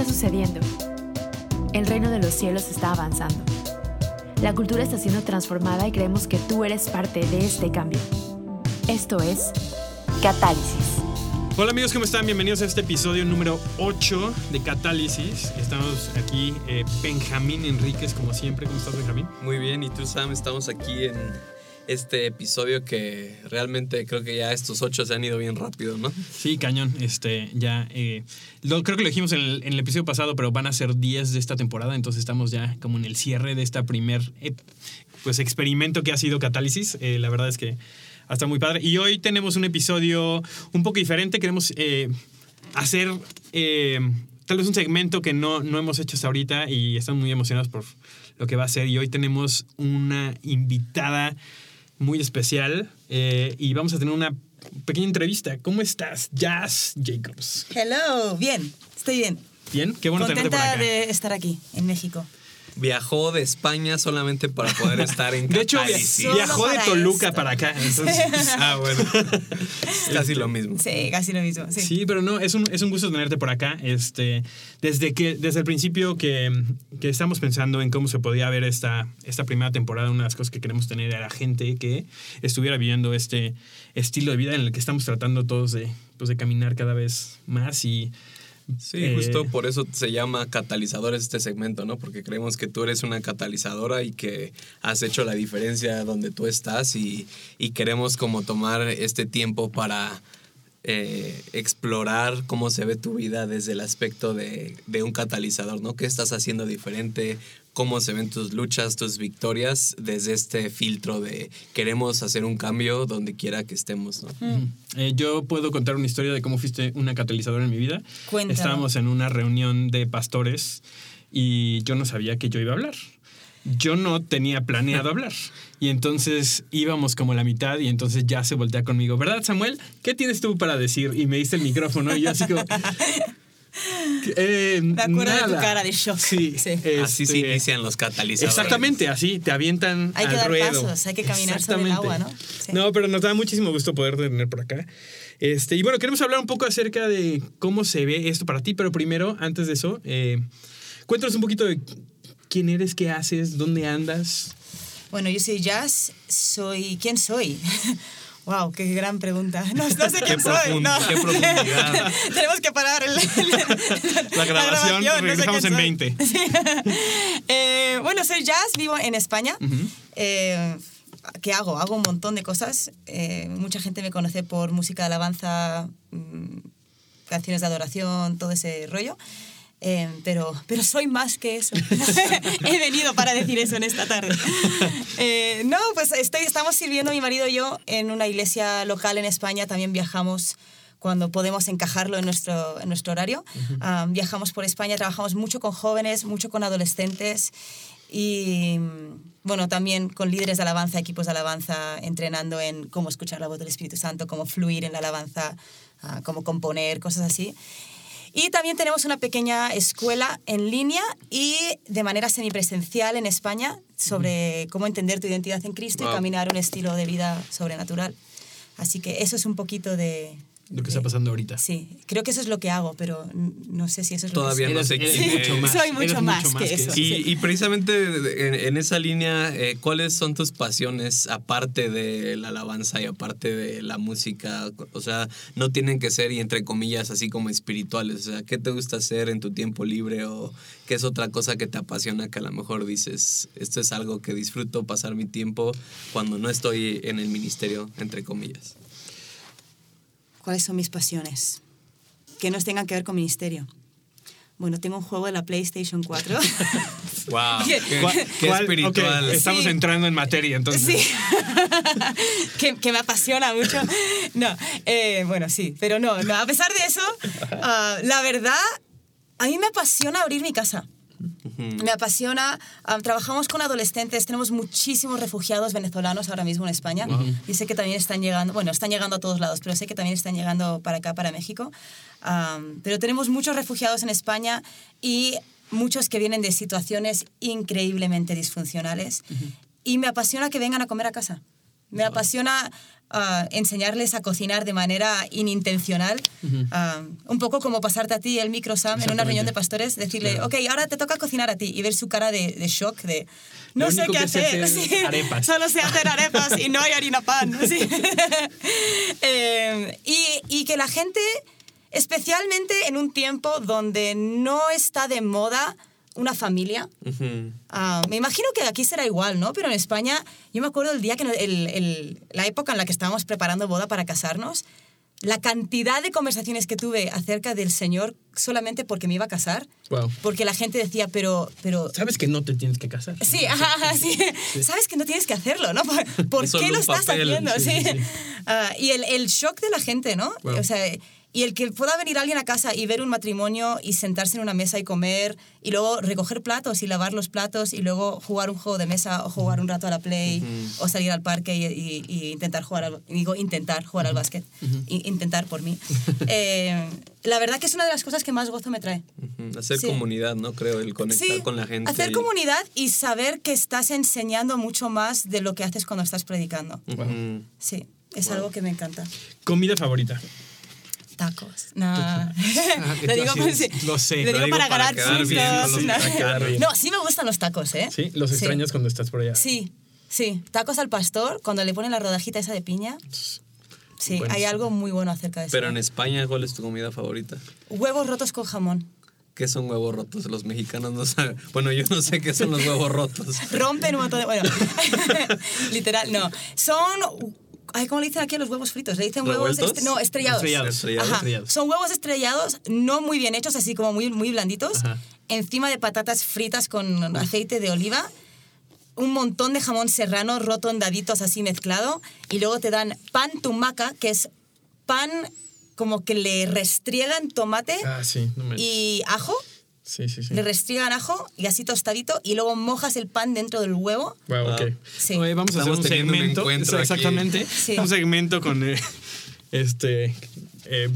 está sucediendo? El reino de los cielos está avanzando. La cultura está siendo transformada y creemos que tú eres parte de este cambio. Esto es Catálisis. Hola amigos, ¿cómo están? Bienvenidos a este episodio número 8 de Catálisis. Estamos aquí, eh, Benjamín Enríquez, como siempre. ¿Cómo estás, Benjamín? Muy bien, y tú, Sam, estamos aquí en este episodio que realmente creo que ya estos ocho se han ido bien rápido, ¿no? Sí, cañón. Este, ya, eh, creo que lo dijimos en el, en el episodio pasado, pero van a ser 10 de esta temporada, entonces estamos ya como en el cierre de esta primer eh, pues, experimento que ha sido Catálisis. Eh, la verdad es que hasta muy padre. Y hoy tenemos un episodio un poco diferente. Queremos eh, hacer tal vez un segmento que no, no hemos hecho hasta ahorita y estamos muy emocionados por lo que va a ser. Y hoy tenemos una invitada muy especial eh, y vamos a tener una pequeña entrevista. ¿Cómo estás, Jazz Jacobs? Hello, bien, estoy bien. Bien, qué bueno tenerte por Contenta acá. de estar aquí, en México. Viajó de España solamente para poder estar en De hecho, Catálisis. viajó de Toluca esto. para acá. Entonces, Ah, bueno. Es casi lo mismo. Sí, casi lo mismo. Sí. Sí, pero no, es un, es un gusto tenerte por acá. Este, desde que, desde el principio que, que estamos pensando en cómo se podía ver esta, esta primera temporada, una de las cosas que queremos tener era gente que estuviera viviendo este estilo de vida en el que estamos tratando todos de, pues, de caminar cada vez más y Sí, Eh, justo por eso se llama catalizadores este segmento, ¿no? Porque creemos que tú eres una catalizadora y que has hecho la diferencia donde tú estás y, y queremos como tomar este tiempo para eh, explorar cómo se ve tu vida desde el aspecto de, de un catalizador, ¿no? ¿Qué estás haciendo diferente? ¿Cómo se ven tus luchas, tus victorias desde este filtro de queremos hacer un cambio donde quiera que estemos, ¿no? Eh, yo puedo contar una historia de cómo fuiste una catalizadora en mi vida. Cuéntalo. Estábamos en una reunión de pastores y yo no sabía que yo iba a hablar. Yo no tenía planeado hablar. Y entonces íbamos como a la mitad y entonces ya se voltea conmigo. ¿Verdad, Samuel? ¿Qué tienes tú para decir? Y me diste el micrófono y yo así como... Eh, Me acuerdo de tu cara de shock. Sí. Sí. Así se este, inician los catalizadores. Exactamente, así, te avientan Hay que al dar ruedo. pasos, hay que caminar sobre el Exactamente. agua, ¿no? Sí. No, pero nos da muchísimo gusto poder tener por acá. Este, y bueno, queremos hablar un poco acerca de cómo se ve esto para ti, pero primero, antes de eso, eh, cuéntanos un poquito de quién eres, qué haces, dónde andas. Bueno, yo soy Jazz, soy... ¿Quién soy? Wow, qué gran pregunta. No, no sé quién soy. no. qué profundidad. Tenemos que parar el- La grabación, no sé regresamos quién en soy. 20. Sí. Eh, bueno, soy Jazz, vivo en España. Eh, ¿Qué hago? Hago un montón de cosas. Eh, mucha gente me conoce por música de alabanza, mm, canciones de adoración, todo ese rollo. Eh, pero, pero soy más que eso. He venido para decir eso en esta tarde. Eh, no, pues estoy, estamos sirviendo mi marido y yo en una iglesia local en España. También viajamos cuando podemos encajarlo en nuestro, en nuestro horario. Ah, viajamos por España, trabajamos mucho con jóvenes, mucho con adolescentes y bueno, también con líderes de alabanza, equipos de alabanza, entrenando en cómo escuchar la voz del Espíritu Santo, cómo fluir en la alabanza, ah, cómo componer, cosas así. Y también tenemos una pequeña escuela en línea y de manera semipresencial en España sobre cómo entender tu identidad en Cristo Wow. y caminar un estilo de vida sobrenatural. Así que eso es un poquito de... Lo que está pasando ahorita. Sí, creo que eso es lo que hago, pero no sé si eso es Todavía lo que no sé Eres- mucho más. Soy mucho más que eso. Y, y precisamente en, en esa línea, eh, ¿cuáles son tus pasiones aparte de la alabanza y aparte de la música? O sea, no tienen que ser, y entre comillas, así como espirituales. O sea, ¿qué te gusta hacer en tu tiempo libre o qué es otra cosa que te apasiona que a lo mejor dices, esto es algo que disfruto pasar mi tiempo cuando no estoy en el ministerio, entre comillas? ¿Cuáles son mis pasiones? Que no tengan que ver con ministerio. Bueno, tengo un juego de la PlayStation 4. ¡Wow! ¿Qué- ¡Qué, ¿Cuál- qué espiritual! ok, estamos Sí. entrando en materia, entonces. Sí. que, que me apasiona mucho. No, eh, bueno, sí, pero no, no. A pesar de eso, ah, la verdad, a mí me apasiona abrir mi casa. Me apasiona. ah, trabajamos con adolescentes, tenemos muchísimos refugiados venezolanos ahora mismo en España. Y sé que también están llegando, bueno, están llegando a todos lados, pero sé que también están llegando para acá, para México. Pero tenemos muchos refugiados en España y muchos que vienen de situaciones increíblemente disfuncionales. Y me apasiona que vengan a comer a casa. Me apasiona ah, enseñarles a cocinar de manera inintencional. Ah, un poco como pasarte a ti el micro, Sam, en una reunión de pastores, decirle, Claro. ok, ahora te toca cocinar a ti y ver su cara de, de shock, de no Lo sé qué hacer. Sí. Solo sé hacer arepas y no hay harina pan. Sí. Eh, y, y que la gente, especialmente en un tiempo donde no está de moda una familia. Ah, me imagino que aquí será igual, ¿no? Pero en España, yo me acuerdo el día que el- el- la época en la que estábamos preparando boda para casarnos, la cantidad de conversaciones que tuve acerca del Señor solamente porque me iba a casar, Wow. porque la gente decía, pero, pero Sabes que no te tienes que casar. Sí, ajá, ajá, sí. Sabes que no tienes que hacerlo, ¿no? ¿Por, por qué lo estás papel. haciendo? Sí. Ah, y el, el shock de la gente, ¿no? Wow. O sea, y el que pueda venir alguien a casa y ver un matrimonio y sentarse en una mesa y comer y luego recoger platos y lavar los platos y luego jugar un juego de mesa o jugar un rato a la play o salir al parque y, y- y intentar jugar al, digo intentar jugar al básquet I- intentar por mí Eh, la verdad que es una de las cosas que más gozo me trae. Hacer Sí. comunidad, ¿no? Creo, el conectar Sí, con la gente. Hacer y- comunidad y saber que estás enseñando mucho más de lo que haces cuando estás predicando. Sí, es algo que me encanta. Comida favorita. Tacos. No. Ah, lo digo, lo sé, Lo para, ganar puntos. no, sí me gustan los tacos, ¿eh? Sí, los extrañas cuando estás por allá. Sí, sí. Tacos al pastor, cuando le ponen la rodajita esa de piña. Sí, hay algo muy bueno acerca de eso. Pero en España, ¿cuál es tu comida favorita? Huevos rotos con jamón. ¿Qué son huevos rotos? Los mexicanos no saben. Bueno, yo no sé qué son los huevos rotos. Rompen un montón de... Bueno, literal, no. Son... Ay, ¿Cómo le dicen aquí a los huevos fritos? Le dicen huevos... No, estrellados. Estrellados. Estrellados. Ajá. estrellados. Son huevos estrellados, no muy bien hechos, así como muy, muy blanditos, Ajá. encima de patatas fritas con aceite de oliva, un montón de jamón serrano roto en daditos así mezclado, y luego te dan pan tumaca, que es pan como que le restriegan tomate Ah, sí. No me... y ajo, Sí, sí, sí. le restriegan ajo y así tostadito, y luego mojas el pan dentro del huevo. Wow, ok. Sí. Oye, vamos a hacer Estamos un teniendo un segmento. exactamente. Sí. Un segmento con eh, este eh,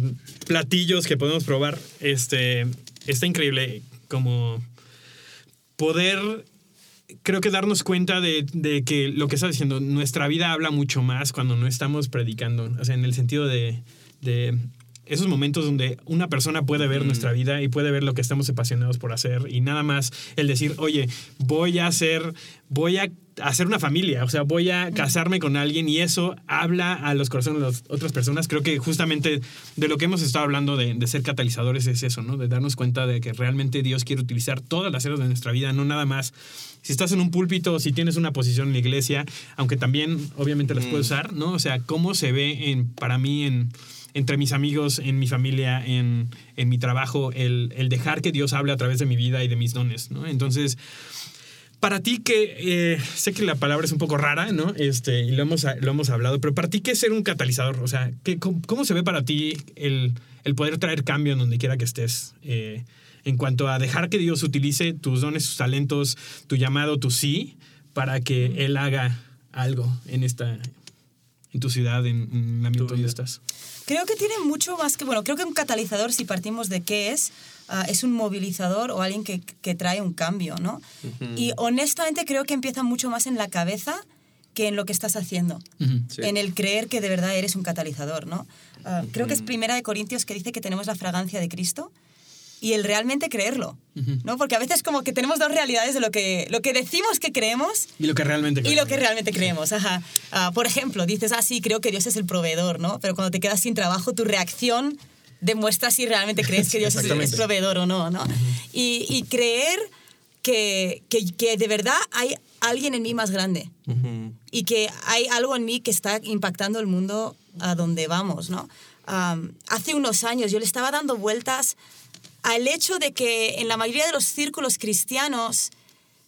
platillos que podemos probar. Este está increíble como poder creo que darnos cuenta de, de que lo que estás diciendo, nuestra vida habla mucho más cuando no estamos predicando. O sea, en el sentido de, de esos momentos donde una persona puede ver nuestra vida y puede ver lo que estamos apasionados por hacer y nada más el decir, oye, voy a hacer, voy a hacer una familia, o sea, voy a casarme con alguien y eso habla a los corazones de las otras personas. Creo que justamente de lo que hemos estado hablando de, de ser catalizadores es eso, ¿no? De darnos cuenta de que realmente Dios quiere utilizar todas las áreas de nuestra vida, no nada más si estás en un púlpito, si tienes una posición en la iglesia, aunque también obviamente las puedes usar, ¿no? O sea, cómo se ve en, para mí en, entre mis amigos, en mi familia, en, en mi trabajo, el, el dejar que Dios hable a través de mi vida y de mis dones, ¿no? Entonces, para ti que eh, sé que la palabra es un poco rara, ¿no? Este, y lo hemos, lo hemos hablado, pero para ti, ¿qué es ser un catalizador? O sea, ¿qué, cómo, cómo se ve para ti el, el poder traer cambio en donde quiera que estés? Eh, en cuanto a dejar que Dios utilice tus dones, tus talentos, tu llamado, tu sí, para que Él haga algo en esta, en tu ciudad, en, en el ambiente donde estás. Creo que tiene mucho más que, bueno, creo que un catalizador, si partimos de qué es, ah, es un movilizador o alguien que, que trae un cambio, ¿no? Y honestamente creo que empieza mucho más en la cabeza que en lo que estás haciendo, Sí. en el creer que de verdad eres un catalizador, ¿no? Ah, Creo que es Primera de Corintios que dice que tenemos la fragancia de Cristo y el realmente creerlo, ¿no? Porque a veces como que tenemos dos realidades de lo que, lo que decimos que creemos Y lo que realmente y lo que realmente creemos, ajá. Ah, por ejemplo, dices, ah, sí, creo que Dios es el proveedor, ¿no? Pero cuando te quedas sin trabajo, tu reacción demuestra si realmente crees que Dios es, es proveedor o no, ¿no? y, y creer que, que, que de verdad hay alguien en mí más grande y que hay algo en mí que está impactando el mundo a donde vamos, ¿no? Hace unos años yo le estaba dando vueltas al hecho de que en la mayoría de los círculos cristianos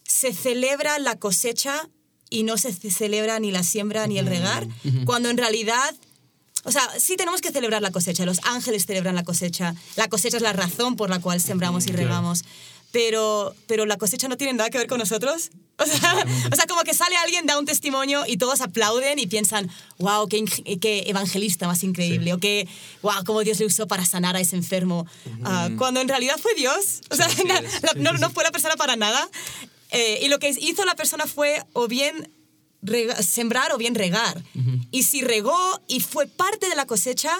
se celebra la cosecha y no se ce- celebra ni la siembra ni el regar, cuando en realidad o sea, sí tenemos que celebrar la cosecha. Los ángeles celebran la cosecha. La cosecha es la razón por la cual sembramos y Claro. Pero, pero la cosecha no tiene nada que ver con nosotros. O sea, o sea, como que sale alguien, da un testimonio y todos aplauden y piensan, wow, qué, qué evangelista más increíble. O que, wow, cómo Dios le usó para sanar a ese enfermo. Ah, cuando en realidad fue Dios. O sea, la- no, no fue la persona para nada. Eh, y lo que hizo la persona fue o bien rega- sembrar o bien regar. Y si regó y fue parte de la cosecha,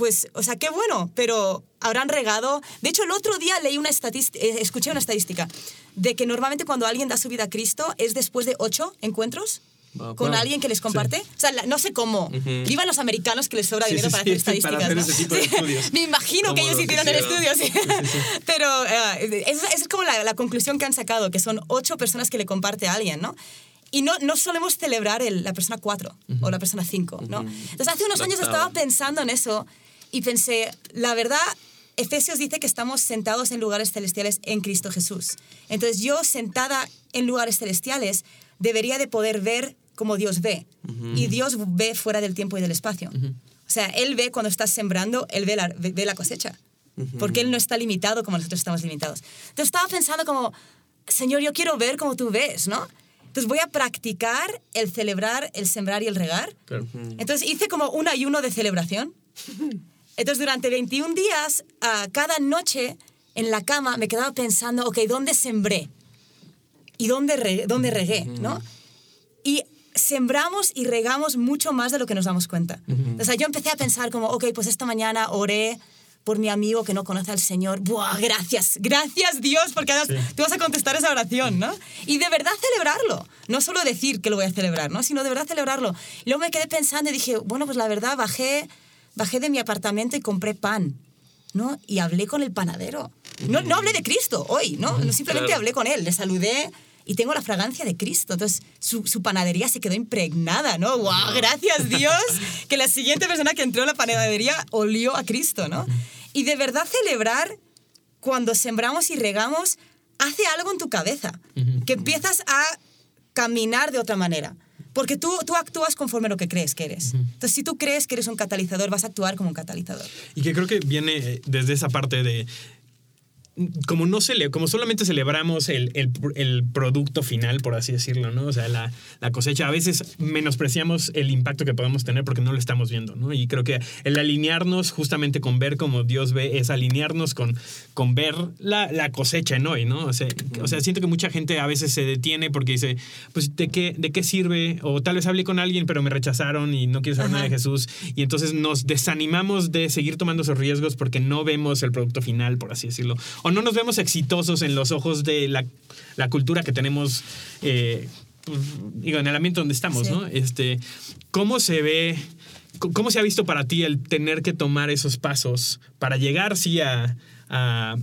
pues, o sea, qué bueno, pero habrán regado. De hecho, el otro día leí una estadística, escuché una estadística de que normalmente cuando alguien da su vida a Cristo es después de ocho encuentros. Wow. Con Wow. alguien que les comparte. O sea, la- no sé cómo. Vivan los americanos que les sobra Sí, dinero sí, para sí, hacer estadísticas. para hacer ¿no? ese tipo de Sí. estudios. Me imagino que ellos los hicieron el estudio, sí. Pero eh, esa, esa es como la, la conclusión que han sacado, que son ocho personas que le comparte a alguien, ¿no? Y no, no solemos celebrar el- la persona cuatro o la persona cinco, ¿no? Entonces, hace unos La años octava. estaba pensando en eso y pensé, la verdad, Efesios dice que estamos sentados en lugares celestiales en Cristo Jesús. Entonces, yo sentada en lugares celestiales debería de poder ver como Dios ve. Y Dios ve fuera del tiempo y del espacio. O sea, Él ve cuando estás sembrando, Él ve la, ve- ve la cosecha. Porque Él no está limitado como nosotros estamos limitados. Entonces estaba pensando como, Señor, yo quiero ver como tú ves, ¿no? Entonces voy a practicar el celebrar, el sembrar y el regar. Entonces hice como un ayuno de celebración. Entonces durante 21 días, ah, cada noche en la cama me quedaba pensando, ok, ¿dónde sembré? ¿Y dónde, re- dónde regué? ¿no? Y sembramos y regamos mucho más de lo que nos damos cuenta. O sea, yo empecé a pensar como, ok, pues esta mañana oré por mi amigo que no conoce al Señor. ¡Buah, gracias! Gracias Dios, porque además tú vas a contestar esa oración, ¿no? Y de verdad celebrarlo. No solo decir que lo voy a celebrar, ¿no? Sino de verdad celebrarlo. Y luego me quedé pensando y dije, bueno, pues la verdad bajé, bajé de mi apartamento y compré pan. ¿no? Y hablé con el panadero. No, no hablé de Cristo hoy, ¿no? Simplemente Claro. hablé con él, le saludé y tengo la fragancia de Cristo. Entonces, su, su panadería se quedó impregnada, ¿no? ¡Wow! Gracias Dios que la siguiente persona que entró a la panadería olió a Cristo, ¿no? Y de verdad celebrar cuando sembramos y regamos hace algo en tu cabeza, que empiezas a caminar de otra manera. Porque tú, tú actúas conforme a lo que crees que eres. Entonces, si tú crees que eres un catalizador, vas a actuar como un catalizador. Y que creo que viene eh, desde esa parte de. Como, no cele, como solamente celebramos el, el- el producto final, por así decirlo, ¿no? O sea, la, la cosecha, a veces menospreciamos el impacto que podemos tener porque no lo estamos viendo, ¿no? Y creo que el alinearnos justamente con ver como Dios ve es alinearnos con, con ver la, la cosecha en hoy, ¿no? O sea, o sea, siento que mucha gente a veces se detiene porque dice, pues, ¿de qué, ¿de qué sirve? O tal vez hablé con alguien, pero me rechazaron y no quiero saber nada de. Jesús. Y entonces nos desanimamos de seguir tomando esos riesgos porque no vemos el producto final, por así decirlo. O no nos vemos exitosos en los ojos de la, la cultura que tenemos, eh, pues, digo, en el ambiente donde estamos, Sí. ¿no? Este, ¿Cómo se ve, cómo se ha visto para ti el tener que tomar esos pasos para llegar, sí, a, a,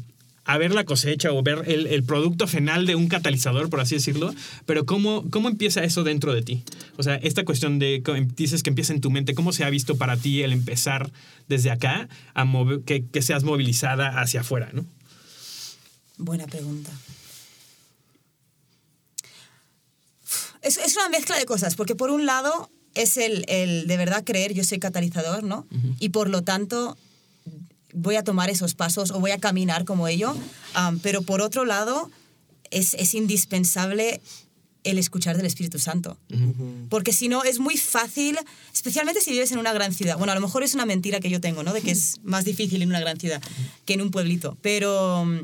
a ver la cosecha o ver el, el producto final de un catalizador, por así decirlo? Pero ¿cómo, ¿cómo empieza eso dentro de ti? O sea, esta cuestión de, co- dices que empieza en tu mente, ¿cómo se ha visto para ti el empezar desde acá a mover, que, que seas movilizada hacia afuera, ¿no? Buena pregunta. Es, es una mezcla de cosas, porque por un lado es el, el de verdad creer yo soy catalizador, ¿no? Y por lo tanto voy a tomar esos pasos o voy a caminar como ello, Am, pero por otro lado es, es indispensable el escuchar del Espíritu Santo. Porque si no, es muy fácil, especialmente si vives en una gran ciudad. Bueno, a lo mejor es una mentira que yo tengo, ¿no? De que es más difícil en una gran ciudad que en un pueblito. Pero mm,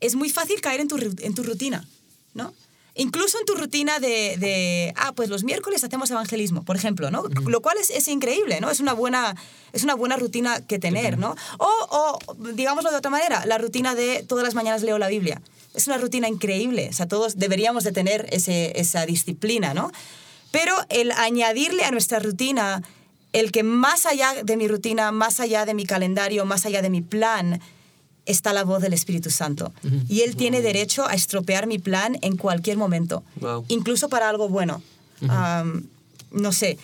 es muy fácil caer en tu, en tu rutina, ¿no? Incluso en tu rutina de, de, ah, pues los miércoles hacemos evangelismo, por ejemplo, ¿no? Lo cual es, es increíble, ¿no? Es una buena, es una buena rutina que tener, ¿no? O, o, digámoslo de otra manera, la rutina de todas las mañanas leo la Biblia. Es una rutina increíble, o sea, todos deberíamos de tener ese, esa disciplina, ¿no? Pero el añadirle a nuestra rutina el que más allá de mi rutina, más allá de mi calendario, más allá de mi plan, está la voz del Espíritu Santo. Y Él tiene derecho a estropear mi plan en cualquier momento, Wow. incluso para algo bueno. No sé,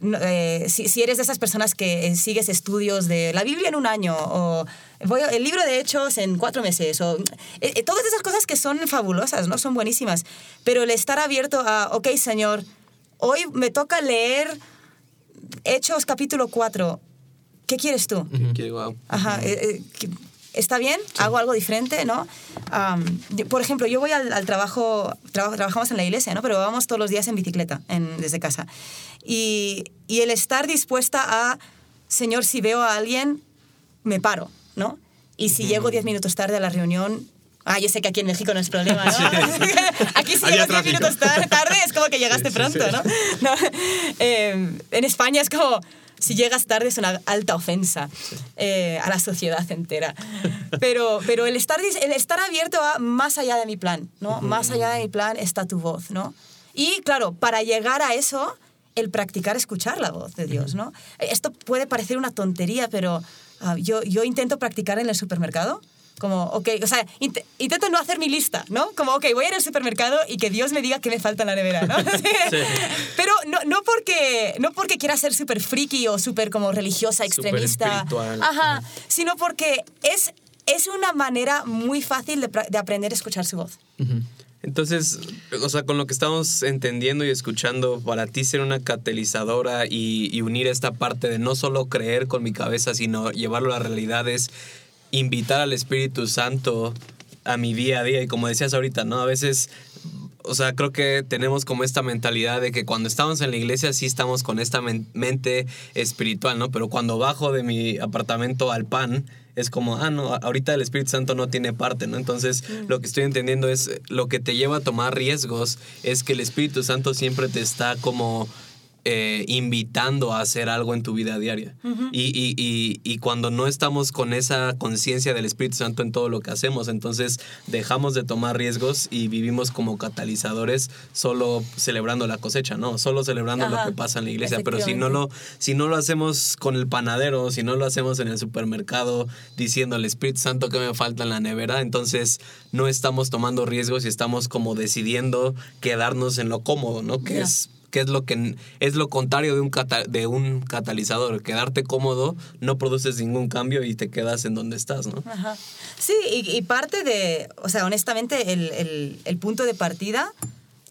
no, eh, si, si eres de esas personas que eh, sigues estudios de la Biblia en un año o voy a- el libro de Hechos en cuatro meses o eh, eh, todas esas cosas que son fabulosas, ¿no? Son buenísimas. Pero el estar abierto a, ok, Señor, hoy me toca leer Hechos capítulo 4. ¿Qué quieres tú? Wow. Ajá, eh, eh, ¿está bien? ¿Hago algo diferente? ¿no? Por ejemplo, yo voy al, al trabajo, trabajo, trabajamos en la iglesia, ¿no? pero vamos todos los días en bicicleta en- desde casa. Y, y el estar dispuesta a, Señor, si veo a alguien, me paro, ¿no? Y si llego 10 minutos tarde a la reunión, Ah, yo sé que aquí en México no es problema, ¿no? aquí si llegas 10 tráfico. minutos tar- tarde es como que llegaste Sí, sí, pronto, sí. ¿no? No, eh, en España es como, si llegas tarde es una alta ofensa eh, a la sociedad entera. Pero, pero el, estar, el estar abierto a más allá de mi plan, ¿no? Más allá de mi plan está tu voz, ¿no? Y claro, para llegar a eso, el practicar escuchar la voz de Dios, ¿no? Esto puede parecer una tontería, pero ah, yo, yo intento practicar en el supermercado. Como, ok, o sea, int- intento no hacer mi lista, ¿no? Como, ok, voy a ir al supermercado y que Dios me diga qué me falta en la nevera, ¿no? Pero no, no, porque, no porque quiera ser súper friki o súper como religiosa, extremista. Ajá, sino porque es, es una manera muy fácil de aprender a escuchar su voz. Entonces, o sea, con lo que estamos entendiendo y escuchando, para ti ser una catalizadora y, y unir esta parte de no solo creer con mi cabeza, sino llevarlo a la realidad es invitar al Espíritu Santo a mi día a día. Y como decías ahorita, ¿no? A veces, o sea, creo que tenemos como esta mentalidad de que cuando estamos en la iglesia sí estamos con esta men- mente espiritual, ¿no? Pero cuando bajo de mi apartamento al pan, es como, ah, no, ahorita el Espíritu Santo no tiene parte, ¿no? Entonces, lo que estoy entendiendo es lo que te lleva a tomar riesgos es que el Espíritu Santo siempre te está como eh, invitando a hacer algo en tu vida diaria. y, y- y- y cuando no estamos con esa conciencia del Espíritu Santo en todo lo que hacemos, entonces dejamos de tomar riesgos y vivimos como catalizadores solo celebrando la cosecha, ¿no? Solo celebrando Ajá, lo que pasa en la iglesia. Pero si no lo, si no lo hacemos con el panadero, si no lo hacemos en el supermercado diciendo al Espíritu Santo que me falta en la nevera, entonces no estamos tomando riesgos y estamos como decidiendo quedarnos en lo cómodo, ¿no? Que es que es lo que es lo contrario de un cata- de un catalizador, quedarte cómodo, no produces ningún cambio y te quedas en donde estás, ¿no? Ajá. Sí, y, y parte de, o sea, honestamente, el, el- el punto de partida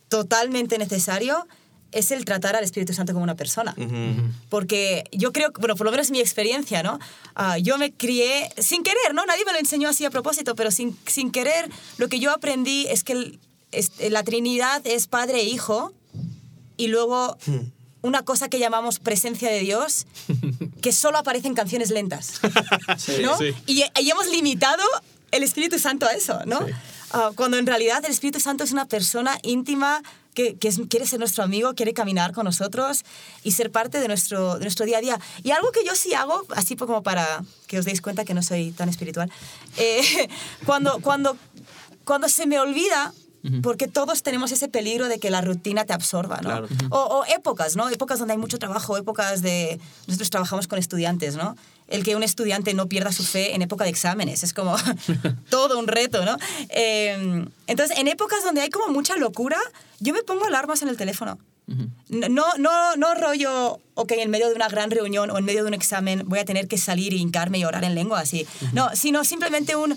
totalmente necesario es el tratar al Espíritu Santo como una persona. Ujú. Porque yo creo, bueno, por lo menos mi experiencia, ¿no? Ah, yo me crié sin querer, ¿no? Nadie me lo enseñó así a propósito, pero sin, sin querer, lo que yo aprendí es que el- es- la Trinidad es Padre e Hijo, y luego una cosa que llamamos presencia de Dios, que solo aparece en canciones lentas. ¿no? sí. Y, y hemos limitado el Espíritu Santo a eso, ¿no? Ah, cuando en realidad el Espíritu Santo es una persona íntima que, que es- quiere ser nuestro amigo, quiere caminar con nosotros y ser parte de nuestro, de nuestro día a día. Y algo que yo sí hago, así como para que os deis cuenta que no soy tan espiritual, eh, cuando, cuando, cuando se me olvida, porque todos tenemos ese peligro de que la rutina te absorba, ¿no? Claro. O, o épocas, ¿no? Épocas donde hay mucho trabajo, épocas de... Nosotros trabajamos con estudiantes, ¿no? El que un estudiante no pierda su fe en época de exámenes, es como todo un reto, ¿no? Eh, entonces, en épocas donde hay como mucha locura, yo me pongo alarmas en el teléfono. No, no, no rollo, ok, en medio de una gran reunión o en medio de un examen voy a tener que salir y hincarme y orar en lengua, así. No, sino simplemente un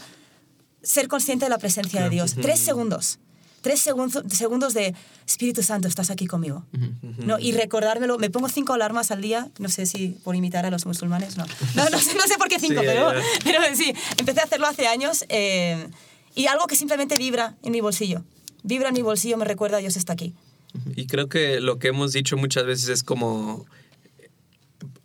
ser consciente de la presencia de Dios. Tres segundos. Tres segundos, segundos de Espíritu Santo, estás aquí conmigo. ¿No? Y recordármelo. Me pongo cinco alarmas al día. No sé si por imitar a los musulmanes, no. No, no, sé, no sé por qué cinco, Sí, pero, pero sí. Empecé a hacerlo hace años. eh, y algo que simplemente vibra en mi bolsillo. Vibra en mi bolsillo, me recuerda Dios está aquí. Y creo que lo que hemos dicho muchas veces es como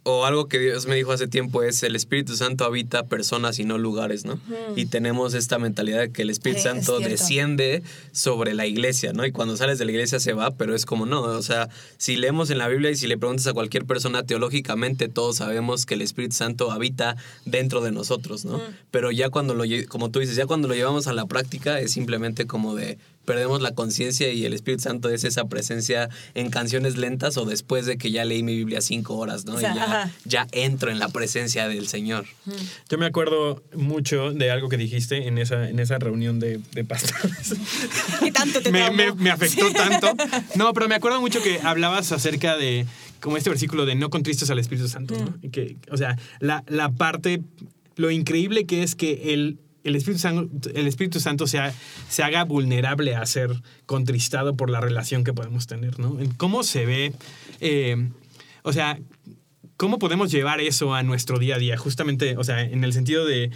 o algo que Dios me dijo hace tiempo es el Espíritu Santo habita personas y no lugares, ¿no? Y tenemos esta mentalidad de que el Espíritu es Santo desciende sobre la iglesia, ¿no? Y cuando sales de la iglesia se va, pero es como no, o sea, si leemos en la Biblia y si le preguntas a cualquier persona teológicamente todos sabemos que el Espíritu Santo habita dentro de nosotros, ¿no? Pero ya cuando lo como tú dices, ya cuando lo llevamos a la práctica es simplemente como de perdemos la conciencia y el Espíritu Santo es esa presencia en canciones lentas o después de que ya leí mi Biblia cinco horas, ¿no? O sea, y ya, entro en la presencia del Señor. Yo me acuerdo mucho de algo que dijiste en esa, en esa reunión de, de pastores. ¿Qué tanto te me, me- me afectó tanto. No, pero me acuerdo mucho que hablabas acerca de como este versículo de no contristes al Espíritu Santo. ¿no? Y que, o sea, la, la parte, lo increíble que es que el, el, Espíritu, Santo, el Espíritu Santo se, se haga vulnerable a ser contristado por la relación que podemos tener, ¿no? ¿Cómo se ve? eh, o sea, ¿cómo podemos llevar eso a nuestro día a día? Justamente, o sea, en el sentido de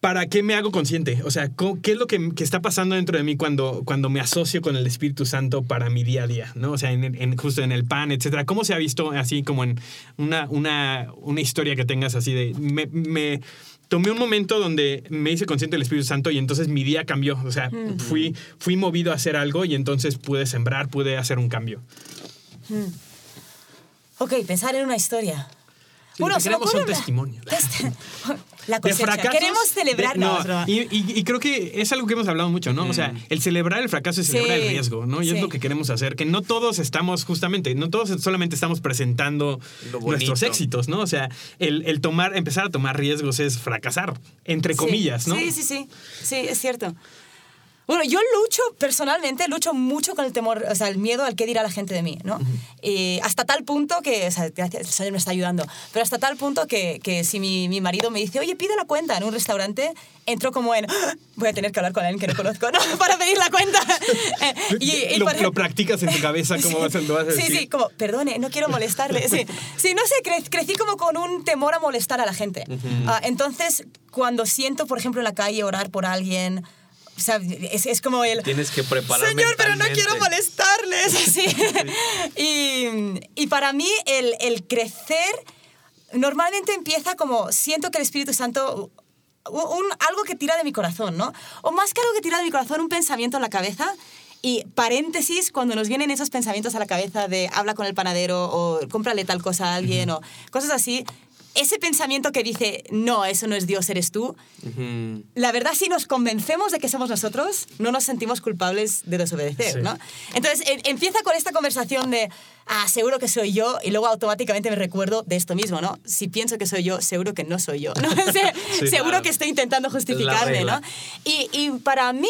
¿para qué me hago consciente? O sea, ¿cómo- ¿qué es lo que, que está pasando dentro de mí cuando, cuando me asocio con el Espíritu Santo para mi día a día? ¿no? O sea, en, justo en el pan, etcétera. ¿Cómo se ha visto así como en una, una, una historia que tengas así de... Me- tomé un momento donde me hice consciente del Espíritu Santo y entonces mi día cambió. O sea, fui, fui movido a hacer algo y entonces pude sembrar, pude hacer un cambio. Ok, pensar en una historia. Que queremos son testimonios. La de fracasos. Queremos celebrar. de- no, y, y- y creo que es algo que hemos hablado mucho, ¿no? O sea, el celebrar el fracaso es celebrar Sí, el riesgo, ¿no? Y es lo que queremos hacer. Que no todos estamos, justamente, no todos solamente estamos presentando nuestros éxitos, ¿no? O sea, el, el tomar, empezar a tomar riesgos es fracasar, entre Sí, comillas, ¿no? Sí, sí, sí. Sí, es cierto. Bueno, yo lucho, personalmente, lucho mucho con el temor, o sea, el miedo al qué dirá la gente de mí, ¿no? Y hasta tal punto que, o sea, gracias, el Señor me está ayudando, pero hasta tal punto que, que si mi, mi marido me dice, oye, pide la cuenta en un restaurante, entro como en, "Ah, voy a tener que hablar con alguien que no conozco, ¿no? Para pedir la cuenta. Eh, y- y lo, por- lo practicas en tu cabeza, ¿cómo vas a, lo vas a Sí, decir? sí, como, perdone, no quiero molestarle. Sí, sí no sé, cre- crecí como con un temor a molestar a la gente. Ah, entonces, cuando siento, por ejemplo, en la calle orar por alguien, o sea, es, es como el... Tienes que preparar Señor, pero no quiero molestarles. Así. y, y para mí, el, el crecer normalmente empieza como siento que el Espíritu Santo un, un- algo que tira de mi corazón, ¿no? O más que algo que tira de mi corazón, un pensamiento en la cabeza. Y paréntesis, cuando nos vienen esos pensamientos a la cabeza de habla con el panadero o cómprale tal cosa a alguien o cosas así, ese pensamiento que dice, no, eso no es Dios, eres tú, la verdad, si nos convencemos de que somos nosotros, no nos sentimos culpables de desobedecer, Sí. ¿no? Entonces, en- empieza con esta conversación de, ah, seguro que soy yo, y luego automáticamente me recuerdo de esto mismo, ¿no? Si pienso que soy yo, seguro que no soy yo, ¿no? Sí, seguro claro. que estoy intentando justificarme. ¿no? Y, y para mí,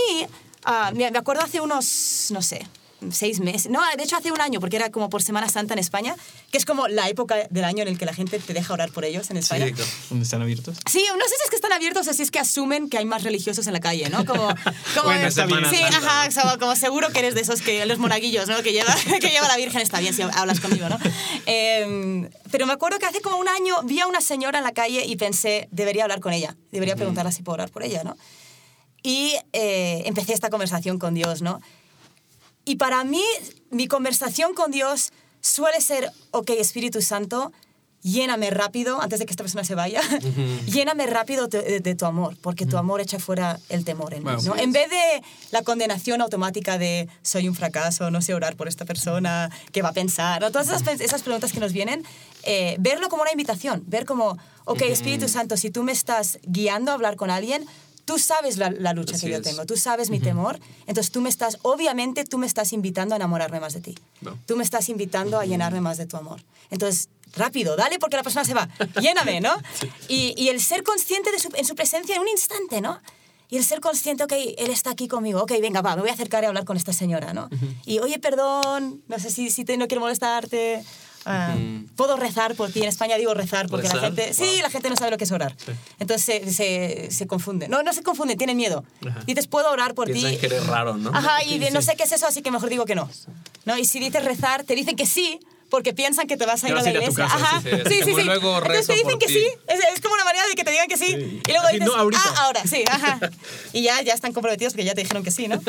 me me acuerdo hace unos, no sé, seis meses, no, de hecho hace un año, porque era como por Semana Santa en España, que es como la época del año en el que la gente te deja orar por ellos en España. Sí, claro. ¿Dónde están abiertos? Sí, no sé si es que están abiertos o si es que asumen que hay más religiosos en la calle, ¿no? Como, como Bueno. Sí, Semana Santa, ajá, como, seguro que eres de esos que los monaguillos, ¿no? Que lleva, que lleva la Virgen, está bien si hablas conmigo, ¿no? Eh, pero me acuerdo que hace como un año vi a una señora en la calle y pensé, debería hablar con ella, debería preguntarle si puedo orar por ella, ¿no? Y eh, empecé esta conversación con Dios, ¿no? Y para mí, mi conversación con Dios suele ser, ok, Espíritu Santo, lléname rápido, antes de que esta persona se vaya, lléname rápido de, de- de tu amor, porque tu amor echa fuera el temor en mí. ¿no? En vez de la condenación automática de soy un fracaso, no sé orar por esta persona, ¿qué va a pensar? ¿no? Todas esas preguntas que nos vienen, eh, verlo como una invitación, ver como, ok, Espíritu Santo, si tú me estás guiando a hablar con alguien, tú sabes la, la lucha Así que yo es. tengo, tú sabes mi temor, entonces tú me estás, obviamente tú me estás invitando a enamorarme más de ti. No. Tú me estás invitando a llenarme más de tu amor. Entonces, rápido, dale porque la persona se va, lléname, ¿no? Y, y el ser consciente de su, en su presencia en un instante, ¿no? Y el ser consciente, ok, él está aquí conmigo, ok, venga, va, me voy a acercar y hablar con esta señora, ¿no? Y, oye, perdón, no sé si, si te, no quiero molestarte, ah, puedo rezar por ti. En España digo rezar porque la ¿Rezar? gente, sí, Wow. la gente no sabe lo que es orar. Entonces se, se, se confunde. No, no se confunde, tienen miedo. Ajá. Dices, puedo orar por ti. Que eres raro, ¿no? Ajá, y de, no sé qué es eso, así que mejor digo que no. ¿no? Y si dices rezar, te dicen que sí, porque piensan que te vas a ir a la a ir a iglesia. casa, Ajá, sí, sí, sí, sí. sí. luego Entonces te dicen que ti. sí, es, es como una manera de que te digan que sí, Sí. y luego dices, no, ah, ahora, sí, ajá. Y ya, ya están comprometidos porque ya te dijeron que sí, ¿no?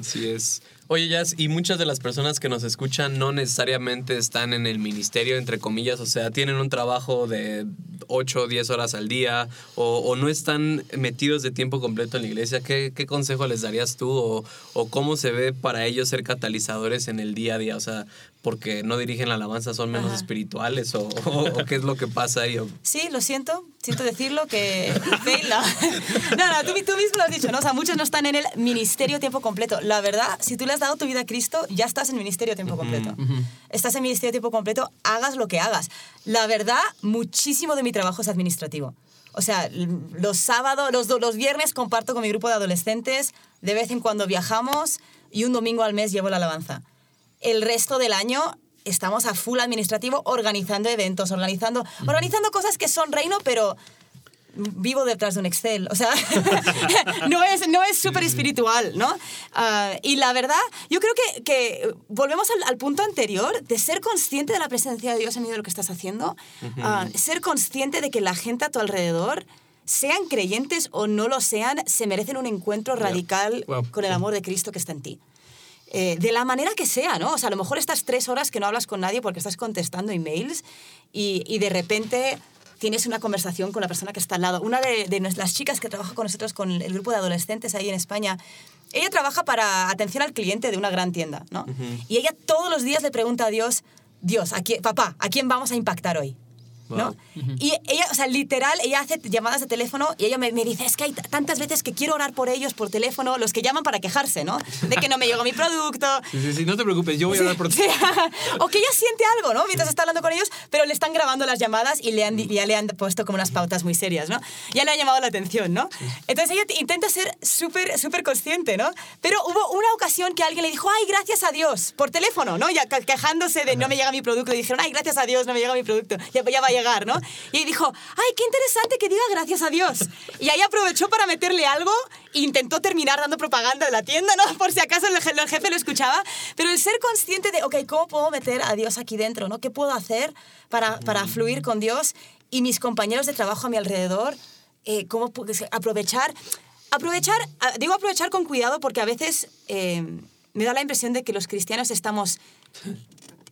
Así es. Oye, Jazz, y muchas de las personas que nos escuchan no necesariamente están en el ministerio, entre comillas, o sea, tienen un trabajo de 8 o 10 horas al día o, o no están metidos de tiempo completo en la iglesia. ¿Qué, qué consejo les darías tú o, o cómo se ve para ellos ser catalizadores en el día a día? O sea, porque no dirigen la alabanza, son menos Ajá. espirituales o, o- o qué es lo que pasa ahí. Sí, lo siento, siento decirlo que no. No, tú, tú mismo lo has dicho, ¿no? O sea, muchos no están en el ministerio tiempo completo. La verdad, si tú le has dado tu vida a Cristo, ya estás en ministerio tiempo completo. Estás en ministerio tiempo completo, hagas lo que hagas. La verdad, muchísimo de mi trabajo es administrativo. O sea, los sábados, los, los viernes comparto con mi grupo de adolescentes, de vez en cuando viajamos y un domingo al mes llevo la alabanza. El resto del año estamos a full administrativo organizando eventos, organizando, organizando cosas que son reino, pero vivo detrás de un Excel. O sea, no es, no es súper espiritual, ¿no? Ah, y la verdad, yo creo que, que volvemos al, al punto anterior de ser consciente de la presencia de Dios en medio de lo que estás haciendo, ah, ser consciente de que la gente a tu alrededor sean creyentes o no lo sean, se merecen un encuentro radical Wow. con el amor de Cristo que está en ti. Eh, de la manera que sea, ¿no? O sea, a lo mejor estás tres horas que no hablas con nadie porque estás contestando emails y, y de repente tienes una conversación con la persona que está al lado. Una de, de las chicas que trabaja con nosotros, con el grupo de adolescentes ahí en España, ella trabaja para atención al cliente de una gran tienda, ¿no? Y ella todos los días le pregunta a Dios, Dios, ¿a quién, papá, ¿a quién vamos a impactar hoy? ¿No? Wow. Y ella, o sea, literal, ella hace llamadas de teléfono y ella me, me dice, es que hay tantas veces que quiero orar por ellos por teléfono, los que llaman para quejarse, ¿no? De que no me llegó mi producto. Sí, sí, sí, no te preocupes, yo voy a hablar por ti. Sí. o que ella siente algo, ¿no? Mientras está hablando con ellos, pero le están grabando las llamadas y le han, di- ya le han puesto como unas pautas muy serias, ¿no? Ya le ha llamado la atención, ¿no? Entonces ella intenta ser súper, súper consciente, ¿no? Pero hubo una ocasión que alguien le dijo, ay, gracias a Dios, por teléfono, ¿no? Ya quejándose de no me llega mi producto. Y dijeron, ay, gracias a Dios, no me llega mi producto. Ya, ya va a llegar, ¿no? Y dijo, ay, qué interesante que diga gracias a Dios. Y ahí aprovechó para meterle algo e intentó terminar dando propaganda de la tienda, ¿no? Por si acaso el, je- el jefe lo escuchaba. Pero el ser consciente de, ok, ¿cómo puedo meter a Dios aquí dentro, ¿no? ¿Qué puedo hacer para, para fluir con Dios y mis compañeros de trabajo a mi alrededor? Eh, ¿Cómo puedo aprovechar? Aprovechar, digo aprovechar con cuidado porque a veces eh, me da la impresión de que los cristianos estamos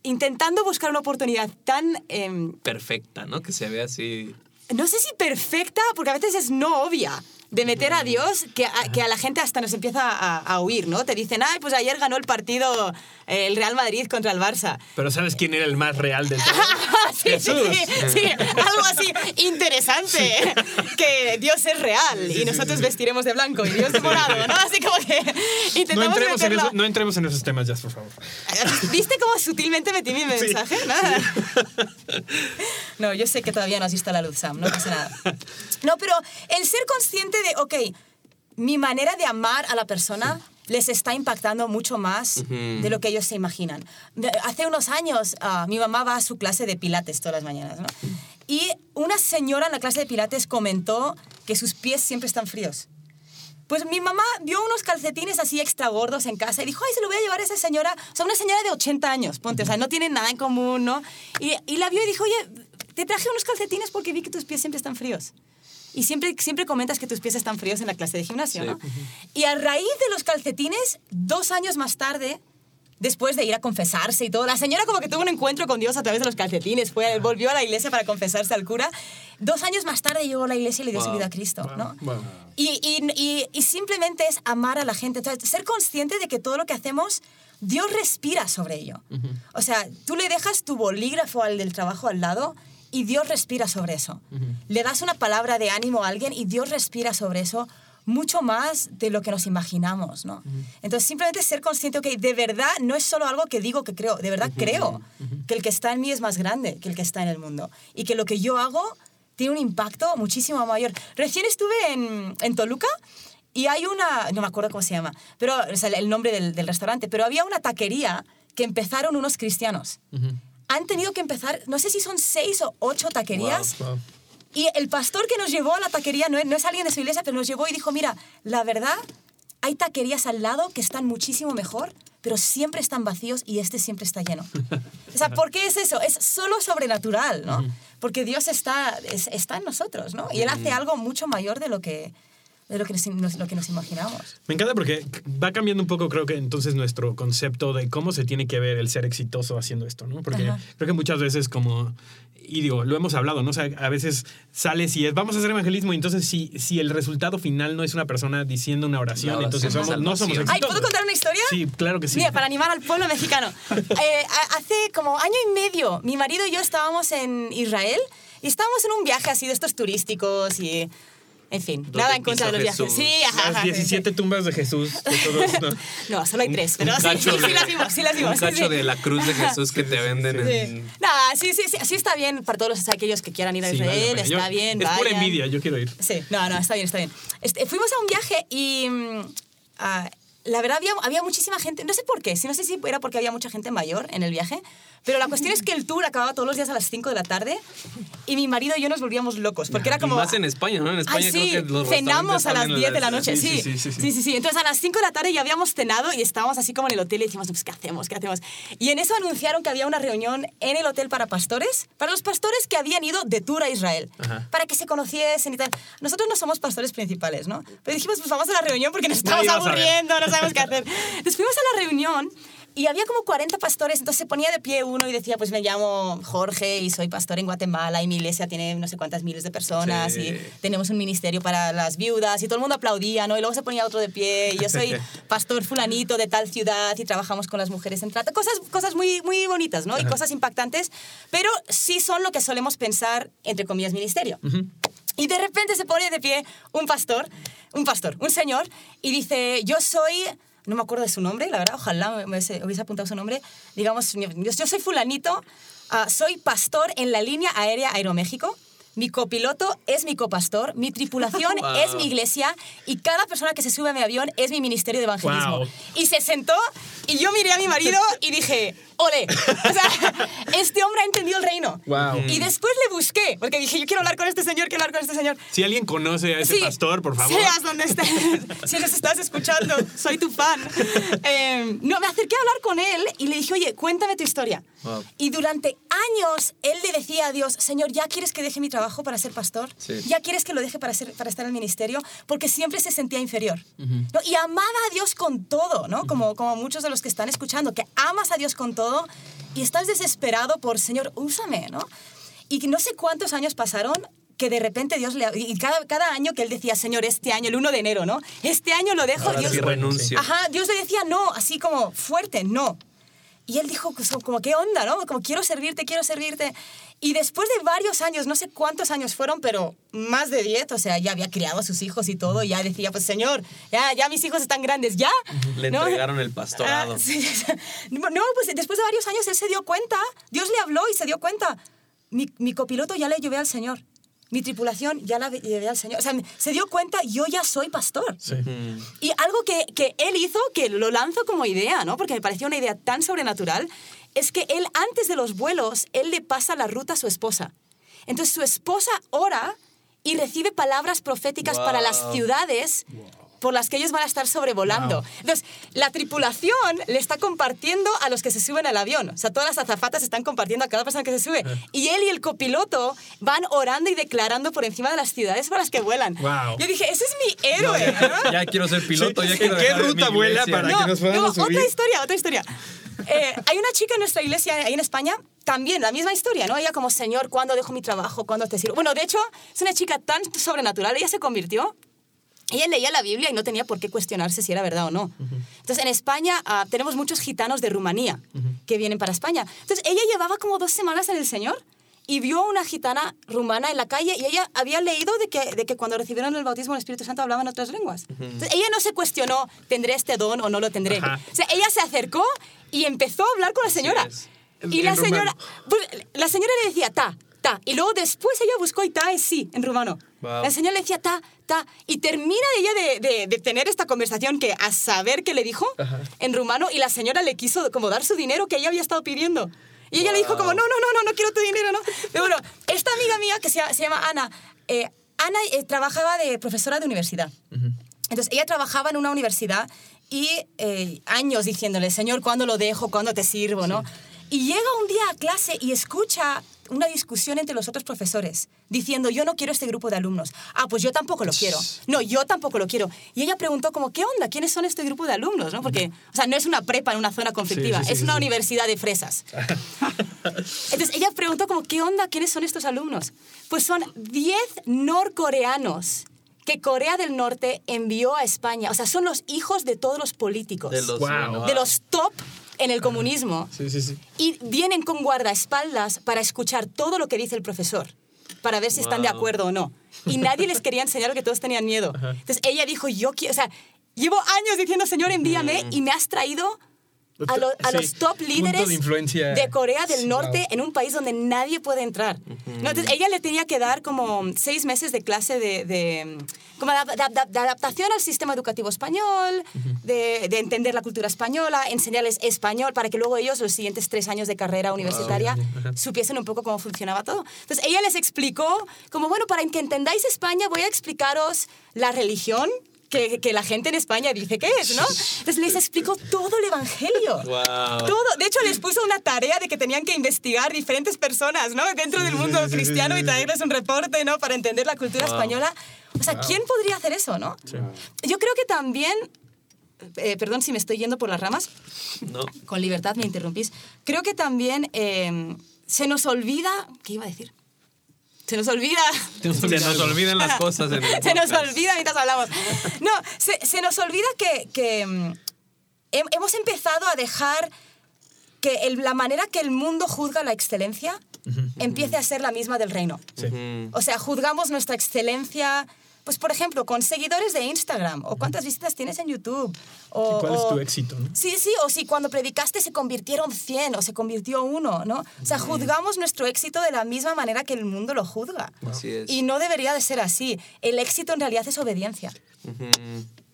intentando buscar una oportunidad tan... em, Perfecta, ¿no? Que se ve así. no sé si perfecta, porque a veces es no obvia, de meter a Dios que a, que a la gente hasta nos empieza a, a huir, ¿no? Te dicen, ay, pues ayer ganó el partido eh, el Real Madrid contra el Barça. Pero ¿sabes quién era el más real del todo? sí, sí, Jesús. sí, sí, algo así interesante, que Dios es real y nosotros vestiremos de blanco y Dios de morado, ¿no? Así como que No intentamos entremos, en eso- no entremos en esos temas, ya, por favor. ¿Viste cómo sutilmente metí mi mensaje? Nada. No, yo sé que todavía no has visto la luz, Sam, no pasa nada. No, pero el ser consciente de, ok, mi manera de amar a la persona les está impactando mucho más de lo que ellos se imaginan. Hace unos años, ah, mi mamá va a su clase de pilates todas las mañanas, ¿no? Y una señora en la clase de pilates comentó que sus pies siempre están fríos. Pues mi mamá vio unos calcetines así extra gordos en casa y dijo, ay, se lo voy a llevar a esa señora. O sea, una señora de 80 años, ponte, o sea, no tienen nada en común, ¿no? Y, y la vio y dijo, oye, te traje unos calcetines porque vi que tus pies siempre están fríos. Y siempre, siempre comentas que tus pies están fríos en la clase de gimnasio, Sí. ¿no? Y a raíz de los calcetines, dos años más tarde, después de ir a confesarse y todo, la señora como que tuvo un encuentro con Dios a través de los calcetines, fue, volvió a la iglesia para confesarse al cura. Dos años más tarde llegó a la iglesia y le dio su vida a Cristo, ¿no? Wow. Y, y- y- y simplemente es amar a la gente. Entonces, ser consciente de que todo lo que hacemos, Dios respira sobre ello. O sea, tú le dejas tu bolígrafo al del trabajo al lado y Dios respira sobre eso. Le das una palabra de ánimo a alguien y Dios respira sobre eso mucho más de lo que nos imaginamos, ¿no? Entonces, simplemente ser consciente, que de verdad no es solo algo que digo que creo, de verdad creo que el que está en mí es más grande que el que está en el mundo y que lo que yo hago tiene un impacto muchísimo mayor. Recién estuve en, en Toluca y hay una, no me acuerdo cómo se llama, pero o sea, el nombre del, del restaurante, pero había una taquería que empezaron unos cristianos. Han tenido que empezar, no sé si son seis o ocho taquerías. Wow. Y el pastor que nos llevó a la taquería, no es, no es alguien de su iglesia, pero nos llevó y dijo, mira, la verdad, hay taquerías al lado que están muchísimo mejor, pero siempre están vacíos y este siempre está lleno. O sea, ¿por qué es eso? Es solo sobrenatural, ¿no? Porque Dios está, es- está en nosotros, ¿no? Y Él hace algo mucho mayor de lo que, de lo que, nos, lo que nos imaginamos. Me encanta porque va cambiando un poco, creo que entonces nuestro concepto de cómo se tiene que ver el ser exitoso haciendo esto, ¿no? Porque Ajá. creo que muchas veces como, y digo, lo hemos hablado, ¿no? O sea, a veces sales y es, vamos a hacer evangelismo, y entonces si, si el resultado final no es una persona diciendo una oración, Nada, entonces somos- no somos exitosos. Ay, ¿puedo contar una historia? Sí, claro que sí. Mira, para animar al pueblo mexicano. Eh, a- hace como año y medio, mi marido y yo estábamos en Israel y estábamos en un viaje así de estos turísticos y... En fin, ¿Dónde nada en contra de los viajes. Sí, ajá, Las sí, sí. 17 tumbas de Jesús. de todos, ¿no? No, solo hay tres, pero sí, sí, sí de- las vimos, sí las vimos. Un cacho sí. de la cruz de Jesús que te venden Sí. en... Nah, sí, sí, sí, está bien para todos los- aquellos que quieran ir a vale Israel, pena. Yo- está bien, Es pura vayan. envidia, yo quiero ir. Sí, no, no, está bien, está bien. Este, fuimos a un viaje y mm, ah, la verdad había, había muchísima gente, no sé por qué, si no sé si era porque había mucha gente mayor en el viaje, pero la cuestión es que el tour acababa todos los días a las 5 de la tarde y mi marido y yo nos volvíamos locos, porque era Y como... más en España, ¿no? En España Ay, sí, creo que los cenamos a las restaurantes 10 de la noche, sí. sí, sí, sí, sí. Sí. Entonces a las 5 de la tarde ya habíamos cenado y estábamos así como en el hotel y decimos, pues, ¿qué hacemos? ¿Qué hacemos? Y en eso anunciaron que había una reunión en el hotel para pastores, para los pastores que habían ido de tour a Israel, Ajá. para que se conociesen y tal. Nosotros no somos pastores principales, ¿no? Pero dijimos, pues vamos a la reunión porque nos estamos aburriendo, no sabemos qué hacer. Entonces fuimos a la reunión y había como 40 pastores, entonces se ponía de pie uno y decía, pues me llamo Jorge y soy pastor en Guatemala y mi iglesia tiene no sé cuántas miles de personas Sí. y tenemos un ministerio para las viudas y todo el mundo aplaudía, ¿no? Y luego se ponía otro de pie y yo soy pastor fulanito de tal ciudad y trabajamos con las mujeres en trata. Cosas, cosas muy, muy bonitas, ¿no? Y cosas impactantes, pero sí son lo que solemos pensar, entre comillas, ministerio. Y de repente se pone de pie un pastor, un pastor, un señor, y dice, yo soy, no me acuerdo de su nombre, la verdad, ojalá me hubiese, apuntado su nombre, digamos, yo, soy fulanito, ah, soy pastor en la línea aérea Aeroméxico. Mi copiloto es mi copastor, mi tripulación Wow. es mi iglesia y cada persona que se sube a mi avión es mi ministerio de evangelismo. Wow. Y se sentó y yo miré a mi marido y dije, ole, o sea, este hombre ha entendido el reino. Wow. Y después le busqué, porque dije, yo quiero hablar con este señor, quiero hablar con este señor. Si alguien conoce a ese Sí, pastor, por favor. Seas donde estés. Si nos estás escuchando, soy tu fan. Eh, no, me acerqué a hablar con él y le dije, oye, cuéntame tu historia. Wow. Y durante años él le decía a Dios, Señor, ¿ya quieres que deje mi trabajo para ser pastor? Sí. ¿Ya quieres que lo deje para, ser, para estar en el ministerio? Porque siempre se sentía inferior. ¿no? Y amaba a Dios con todo, ¿no? Como, como muchos de los que están escuchando, que amas a Dios con todo y estás desesperado por, Señor, úsame, ¿no? Y no sé cuántos años pasaron que de repente Dios le... Y cada, cada año que él decía, Señor, este año, el 1 de enero, ¿no? Este año lo dejo. Ahora Dios, sí renuncio. Ajá, Dios le decía no, así como fuerte, no. Y él dijo, pues, como, ¿qué onda, no? Como, quiero servirte, quiero servirte. Y después de varios años, no sé cuántos años fueron, pero más de 10, o sea, ya había criado a sus hijos y todo, y ya decía, pues, Señor, ya, ya mis hijos están grandes, ¿ya? Le ¿No? entregaron el pastorado. Ah, sí. No, pues después de varios años él se dio cuenta, Dios le habló y se dio cuenta. Mi, mi copiloto ya le llevé al Señor. Mi tripulación ya la llevé al Señor. O sea, se dio cuenta, yo ya soy pastor. Mm. Y algo que, que él hizo, que lo lanzo como idea, ¿no? Porque me pareció una idea tan sobrenatural, es que él antes de los vuelos, él le pasa la ruta a su esposa. Entonces su esposa ora y recibe palabras proféticas para las Wow. Por las que ellos van a estar sobrevolando. Entonces, la tripulación le está compartiendo a los que se suben al avión. O sea, todas las azafatas están compartiendo a cada persona que se sube. Y él y el copiloto van orando y declarando por encima de las ciudades para las que vuelan. Wow. Yo dije, ese es mi héroe. ¿no? Ya quiero ser piloto, Sí. ya quiero ¿En qué ruta vuela para- que nos podamos no, subir. Otra historia, otra historia. Eh, hay una chica en nuestra iglesia ahí en España, también la misma historia, ¿no? Ella como, Señor, ¿cuándo dejo mi trabajo? ¿Cuándo te sirvo? Bueno, de hecho, es una chica tan sobrenatural, ella se convirtió. Ella leía la Biblia y no tenía por qué cuestionarse si era verdad o no. Entonces, en España ah, tenemos muchos gitanos de Rumanía que vienen para España. Entonces, ella llevaba como dos semanas en el Señor y vio a una gitana rumana en la calle y ella había leído de que, de que cuando recibieron el bautismo del Espíritu Santo hablaban otras lenguas. Entonces, ella no se cuestionó, ¿tendré este don o no lo tendré? Ajá. O sea, ella se acercó y empezó a hablar con la señora. Y la señora, pues, la señora le decía ta, ta. Y luego después ella buscó y ta es sí en rumano. Wow. La señora le decía ta, ta. Y termina ella de, de- de tener esta conversación que a saber qué le dijo en rumano y la señora le quiso como dar su dinero que ella había estado pidiendo. Y ella le dijo como, no, no, no, no, no quiero tu dinero, ¿no? Pero bueno, esta amiga mía que se, se llama Ana, eh, Ana eh, trabajaba de profesora de universidad. Entonces ella trabajaba en una universidad y eh, años diciéndole, Señor, ¿cuándo lo dejo? ¿Cuándo te sirvo? ¿no? Y llega un día a clase y escucha una discusión entre los otros profesores diciendo, yo no quiero este grupo de alumnos. Ah, pues yo tampoco lo quiero. No, yo tampoco lo quiero. Y ella preguntó como, ¿qué onda? ¿Quiénes son este grupo de alumnos? ¿no? Porque, o sea, no es una prepa en una zona conflictiva, Sí, sí, sí, es una sí. universidad de fresas. Entonces ella preguntó como, ¿qué onda? ¿Quiénes son estos alumnos? Pues son 10 norcoreanos que Corea del Norte envió a España. O sea, son los hijos de todos los políticos. De los, Wow. de los top en el comunismo. Sí, sí, sí. Y vienen con guardaespaldas para escuchar todo lo que dice el profesor, para ver si están de acuerdo o no. Y nadie les quería enseñar porque todos tenían miedo. Entonces ella dijo, yo quiero, o sea, llevo años diciendo, Señor, envíame, y me has traído a, lo- a Sí, los top líderes de de Corea del Sí, Norte wow. en un país donde nadie puede entrar. ¿no? Entonces, ella le tenía que dar como seis meses de clase de, de, como de, de- adaptación al sistema educativo español, de, de entender la cultura española, enseñarles español para que luego ellos, los siguientes tres años de carrera universitaria, Ajá. supiesen un poco cómo funcionaba todo. Entonces, ella les explicó, como, bueno, para que entendáis España, voy a explicaros la religión. Que, que la gente en España dice que es, ¿no? Entonces les explicó todo el Evangelio. Wow. Todo. De hecho, les puso una tarea de que tenían que investigar diferentes personas, ¿no? Dentro del mundo cristiano y traerles un reporte, ¿no? Para entender la cultura Wow. española. O sea, ¿quién podría hacer eso, no? Yo creo que también, eh, perdón si me estoy yendo por las ramas, No. con libertad me interrumpís. Creo que también eh, se nos olvida, ¿qué iba a decir? Se nos olvida. Nos Se nos olvidan las cosas en el se nos olvida mientras hablamos. No, se, se nos olvida que, que, mm, hem- hemos empezado a dejar que el- la manera que el mundo juzga la excelencia empiece a ser la misma del reino. Sí. O sea, juzgamos nuestra excelencia, pues por ejemplo, con seguidores de Instagram, o cuántas visitas tienes en YouTube. O, ¿Y cuál es tu éxito, no? Sí, sí, o si cuando predicaste se convirtieron 100 o se convirtió uno, ¿no? O sea, juzgamos nuestro éxito de la misma manera que el mundo lo juzga. Así es. Y no debería de ser así. El éxito en realidad es obediencia.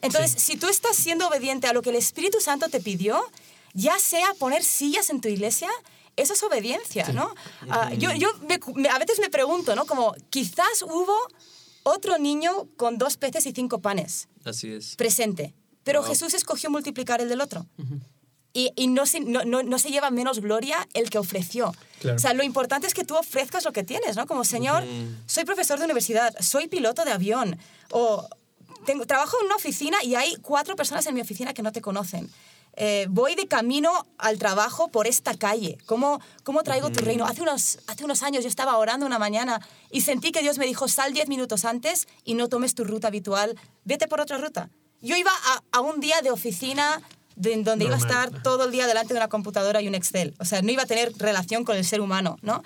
Entonces, si tú estás siendo obediente a lo que el Espíritu Santo te pidió, ya sea poner sillas en tu iglesia, eso es obediencia, ¿no? Ah, yo yo me- me- a veces me pregunto, ¿no? Como quizás hubo otro niño con dos peces y cinco panes Así es. presente, pero Wow. Jesús escogió multiplicar el del otro. Y, y no, se, no, no, no se lleva menos gloria el que ofreció. Claro. O sea, lo importante es que tú ofrezcas lo que tienes, ¿no? Como, Señor, soy profesor de universidad, soy piloto de avión, o tengo, trabajo en una oficina y hay cuatro personas en mi oficina que no te conocen. Eh, voy de camino al trabajo por esta calle. ¿Cómo, cómo traigo tu reino? Hace unos, hace unos años yo estaba orando una mañana y sentí que Dios me dijo, sal diez minutos antes y no tomes tu ruta habitual, vete por otra ruta. Yo iba a, a un día de oficina de- donde iba a estar todo el día delante de una computadora y un Excel. O sea, no iba a tener relación con el ser humano, ¿no?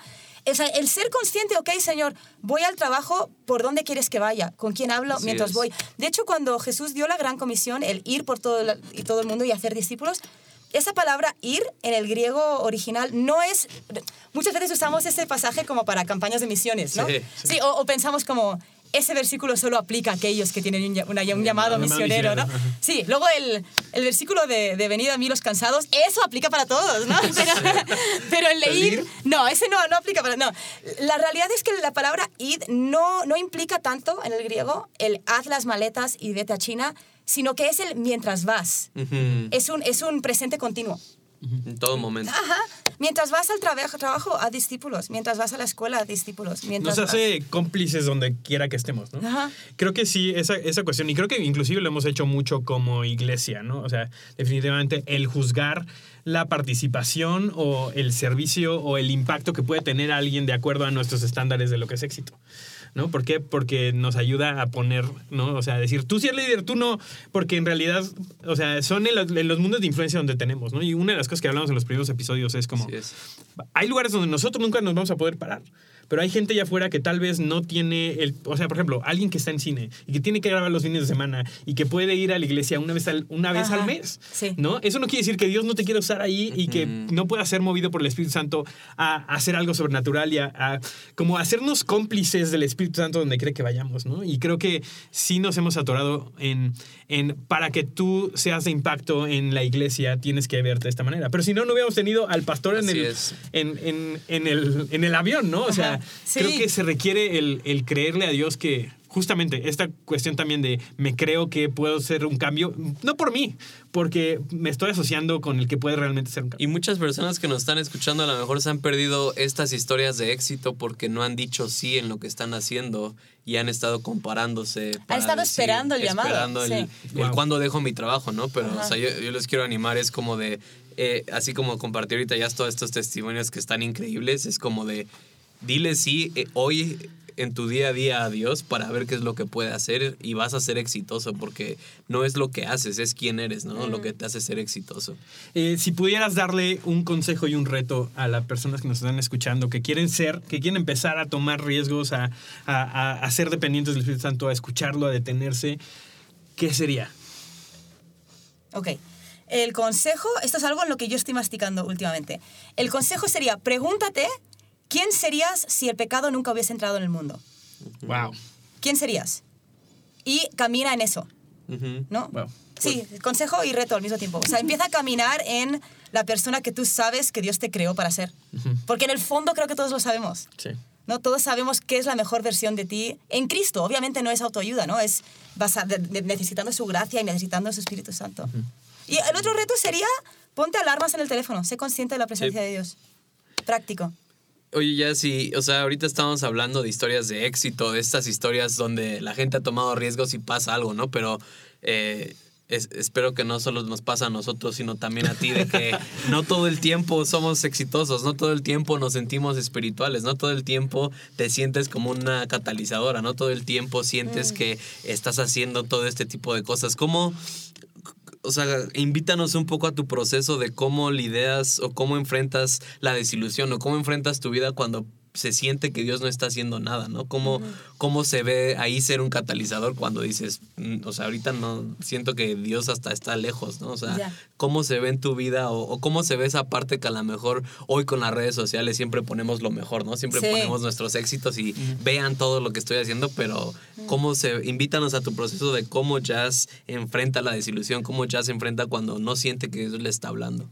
O sea, el ser consciente, ok, Señor, voy al trabajo, ¿por dónde quieres que vaya? ¿Con quién hablo Así mientras es. voy? De hecho, cuando Jesús dio la gran comisión, el ir por todo el, y todo el mundo y hacer discípulos, esa palabra ir en el griego original no es... Muchas veces usamos ese pasaje como para campañas de misiones, ¿no? Sí, Sí, o, o pensamos como... Ese versículo solo aplica a aquellos que tienen un, una- un llamado llamado misionero, ¿no? misionero, ajá. Sí, luego el, el versículo de, de venid a mí los cansados, eso aplica para todos, ¿no? Pero, pero el ¿El ir, no, ese no, no aplica para... No, la realidad es que la palabra id no, no implica tanto en el griego el haz las maletas y vete a China, sino que es el mientras vas. Ujú. Es un, es un presente continuo. En todo momento. Ajá. Mientras vas al trabajo, trabajo, a discípulos. Mientras vas a la escuela, a discípulos. Mientras Nos vas- hace cómplices donde quiera que estemos, ¿no? Ajá. Creo que sí, esa, esa cuestión, y creo que inclusive lo hemos hecho mucho como iglesia, ¿no? O sea, definitivamente el juzgar la participación o el servicio o el impacto que puede tener alguien de acuerdo a nuestros estándares de lo que es éxito. ¿No? ¿Por qué? Porque nos ayuda a poner, ¿no? O sea, decir, tú sí eres líder, tú no, porque en realidad, o sea, son en los, en los mundos de influencia donde tenemos, ¿no? Y una de las cosas que hablamos en los primeros episodios es como, es. hay lugares donde nosotros nunca nos vamos a poder parar. Pero hay gente allá afuera que tal vez no tiene el. O sea, por ejemplo, alguien que está en cine y que tiene que grabar los fines de semana y que puede ir a la iglesia una vez al, una vez Ajá, al mes. sí. ¿No? Eso no quiere decir que Dios no te quiera usar ahí y que no pueda ser movido por el Espíritu Santo a, a hacer algo sobrenatural y a, a como hacernos cómplices del Espíritu Santo donde cree que vayamos, ¿no? Y creo que sí nos hemos atorado en, en para que tú seas de impacto en la iglesia tienes que verte de esta manera. Pero si no, no hubiéramos tenido al pastor en, el, es. en, en- en el, en el avión, ¿no? O sea, sí. creo que se requiere el, el creerle a Dios que justamente esta cuestión también de me creo que puedo ser un cambio, no por mí, porque me estoy asociando con el que puede realmente ser un cambio. Y muchas personas que nos están escuchando a lo mejor se han perdido estas historias de éxito porque no han dicho sí en lo que están haciendo y han estado comparándose. para estado esperando el llamado, Esperando el, sí. el Wow. cuándo dejo mi trabajo, ¿no? Pero o sea, yo, yo les quiero animar, es como de, eh, así como compartí ahorita ya todos estos testimonios que están increíbles, es como de, dile sí eh, hoy en tu día a día a Dios para ver qué es lo que puede hacer y vas a ser exitoso porque no es lo que haces, es quién eres, ¿no? Lo que te hace ser exitoso. Eh, si pudieras darle un consejo y un reto a las personas que nos están escuchando, que quieren ser, que quieren empezar a tomar riesgos, a, a- a- a ser dependientes del Espíritu Santo, a escucharlo, a detenerse, ¿qué sería? Ok. El consejo, esto es algo en lo que yo estoy masticando últimamente. El consejo sería, pregúntate, ¿quién serías si el pecado nunca hubiese entrado en el mundo? Wow. ¿Quién serías? Y camina en eso. ¿no? Wow. Sí, consejo y reto al mismo tiempo. O sea, empieza a caminar en la persona que tú sabes que Dios te creó para ser. Porque en el fondo creo que todos lo sabemos. Sí. ¿no? Todos sabemos qué es la mejor versión de ti en Cristo. Obviamente no es autoayuda, ¿no? Es basa- de- de- necesitando su gracia y necesitando su Espíritu Santo. Y el otro reto sería, ponte alarmas en el teléfono, sé consciente de la presencia Sí. de Dios. Práctico. Oye, ya sí, o sea, ahorita estamos hablando de historias de éxito, de estas historias donde la gente ha tomado riesgos y pasa algo, ¿no? Pero eh, es- espero que no solo nos pasa a nosotros, sino también a ti, de que no todo el tiempo somos exitosos, no todo el tiempo nos sentimos espirituales, no todo el tiempo te sientes como una catalizadora, no todo el tiempo sientes que estás haciendo todo este tipo de cosas. ¿Cómo, o sea, invítanos un poco a tu proceso de cómo lidias o cómo enfrentas la desilusión o cómo enfrentas tu vida cuando se siente que Dios no está haciendo nada, ¿no? ¿Cómo, cómo se ve ahí ser un catalizador cuando dices, mm, o sea, ahorita no siento que Dios hasta está lejos, ¿no? O sea. ¿cómo se ve en tu vida o, o cómo se ve esa parte que a lo mejor hoy con las redes sociales siempre ponemos lo mejor, ¿no? Siempre Sí. ponemos nuestros éxitos y vean todo lo que estoy haciendo, pero cómo se invítanos a tu proceso de cómo Jazz enfrenta la desilusión, cómo Jazz enfrenta cuando no siente que Dios le está hablando.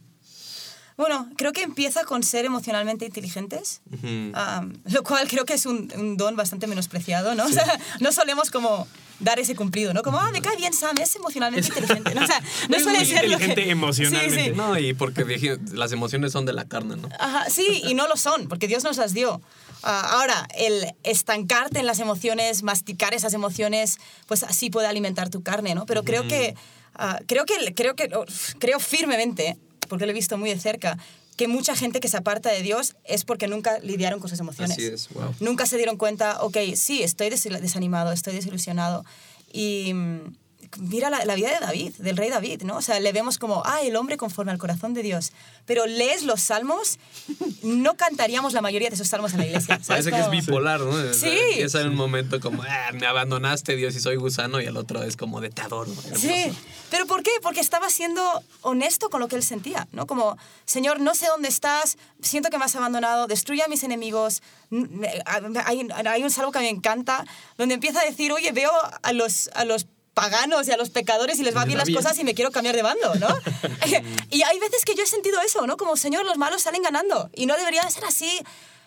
Bueno, creo que empieza con ser emocionalmente inteligentes, Ujú. ah, lo cual creo que es un, un don bastante menospreciado, ¿no? O sea, no solemos como dar ese cumplido, ¿no? Como, ah, me cae bien Sam, es emocionalmente inteligente, ¿no? O sea, no Es suele muy ser lo que... inteligente emocionalmente. Sí, sí. No, y porque dije, las emociones son de la carne, ¿no? Ajá, sí, y no lo son, porque Dios nos las dio. Ah, ahora, el estancarte en las emociones, masticar esas emociones, pues así puede alimentar tu carne, ¿no? Pero creo que, ah, creo que, creo que, creo firmemente, porque lo he visto muy de cerca, que mucha gente que se aparta de Dios es porque nunca lidiaron con sus emociones. Así es, wow. Nunca se dieron cuenta, ok, sí, estoy des- desanimado, estoy desilusionado. Y mm, mira la, la vida de David, del rey David, ¿no? O sea, le vemos como, ah, el hombre conforme al corazón de Dios. Pero lees los salmos, no cantaríamos la mayoría de esos salmos en la iglesia. ¿sabes? Parece que es bipolar, ¿no? Sí. Empieza en un momento como, ah, me abandonaste, Dios, y soy gusano, y el otro es como de te adoro. Sí, pero ¿por qué? Porque estaba siendo honesto con lo que él sentía, ¿no? Como, Señor, no sé dónde estás, siento que me has abandonado, destruye a mis enemigos. N- Hay, hay un salmo que me encanta, donde empieza a decir, oye, veo a los, a los paganos y a los pecadores y les va bien las cosas y me quiero cambiar de bando, ¿no? y hay veces que yo he sentido eso, ¿no? Como, Señor, los malos salen ganando y no debería de ser así.